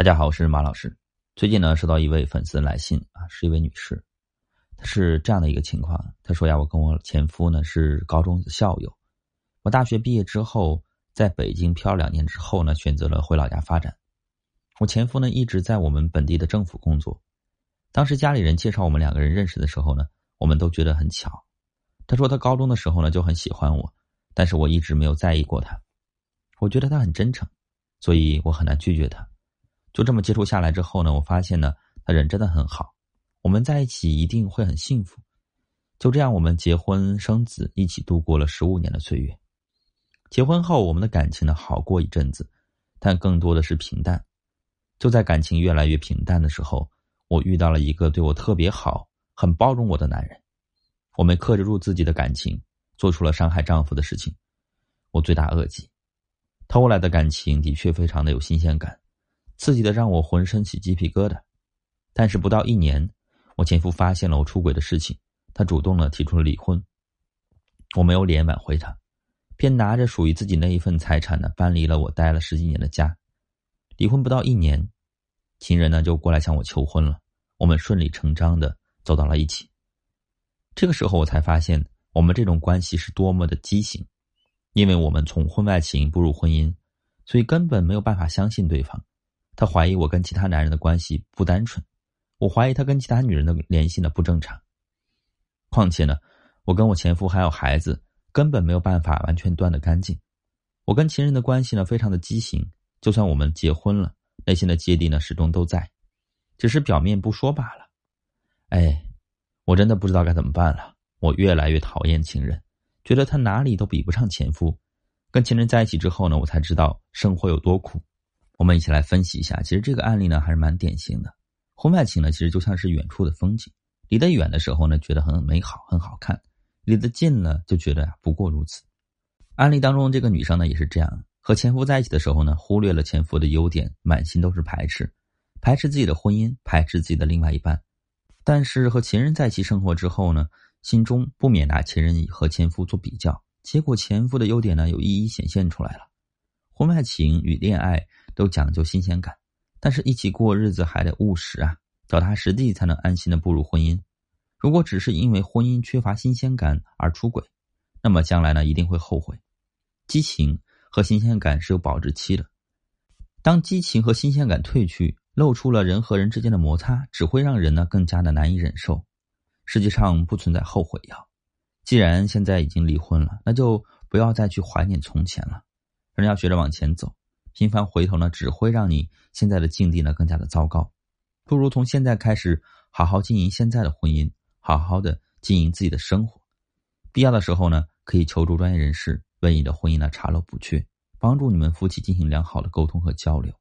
大家好，我是马老师。最近呢，收到一位粉丝来信啊，是一位女士，她是这样的一个情况。她说呀，我跟我前夫呢是高中校友，我大学毕业之后在北京漂两年之后呢，选择了回老家发展。我前夫呢一直在我们本地的政府工作。当时家里人介绍我们两个人认识的时候呢，我们都觉得很巧。他说他高中的时候呢就很喜欢我，但是我一直没有在意过他。我觉得他很真诚，所以我很难拒绝他。就这么接触下来之后呢，我发现呢，他人真的很好，我们在一起一定会很幸福。就这样，我们结婚生子，一起度过了十五年的岁月。结婚后，我们的感情呢好过一阵子，但更多的是平淡。就在感情越来越平淡的时候，我遇到了一个对我特别好、很包容我的男人。我没克制住自己的感情，做出了伤害丈夫的事情，我罪大恶极。偷来的感情的确非常的有新鲜感。刺激的让我浑身起鸡皮疙瘩，但是不到一年，我前夫发现了我出轨的事情，他主动的提出了离婚。我没有脸挽回他，便拿着属于自己那一份财产呢，搬离了我待了十几年的家。离婚不到一年，情人呢就过来向我求婚了，我们顺理成章的走到了一起。这个时候我才发现，我们这种关系是多么的畸形，因为我们从婚外情步入婚姻，所以根本没有办法相信对方。他怀疑我跟其他男人的关系不单纯，我怀疑他跟其他女人的联系呢不正常。况且呢，我跟我前夫还有孩子，根本没有办法完全断得干净。我跟情人的关系呢非常的畸形，就算我们结婚了，内心的芥蒂呢始终都在，只是表面不说罢了。哎，我真的不知道该怎么办了。我越来越讨厌情人，觉得他哪里都比不上前夫。跟情人在一起之后呢，我才知道生活有多苦。我们一起来分析一下，其实这个案例呢还是蛮典型的。婚外情呢，其实就像是远处的风景，离得远的时候呢，觉得很美好、很好看；离得近了，就觉得，不过如此。案例当中这个女生呢也是这样，和前夫在一起的时候呢，忽略了前夫的优点，满心都是排斥，排斥自己的婚姻，排斥自己的另外一半。但是和情人在一起生活之后呢，心中不免拿前任和前夫做比较，结果前夫的优点呢，又一一显现出来了。婚外情与恋爱。都讲究新鲜感，但是一起过日子还得务实啊，脚踏实地才能安心的步入婚姻。如果只是因为婚姻缺乏新鲜感而出轨，那么将来呢一定会后悔。激情和新鲜感是有保质期的，当激情和新鲜感褪去，露出了人和人之间的摩擦，只会让人呢更加的难以忍受。世界上不存在后悔药，既然现在已经离婚了，那就不要再去怀念从前了，人要学着往前走。频繁回头呢，只会让你现在的境地呢更加的糟糕。不如从现在开始，好好经营现在的婚姻，好好的经营自己的生活。必要的时候呢，可以求助专业人士，为你的婚姻呢查漏补缺，帮助你们夫妻进行良好的沟通和交流。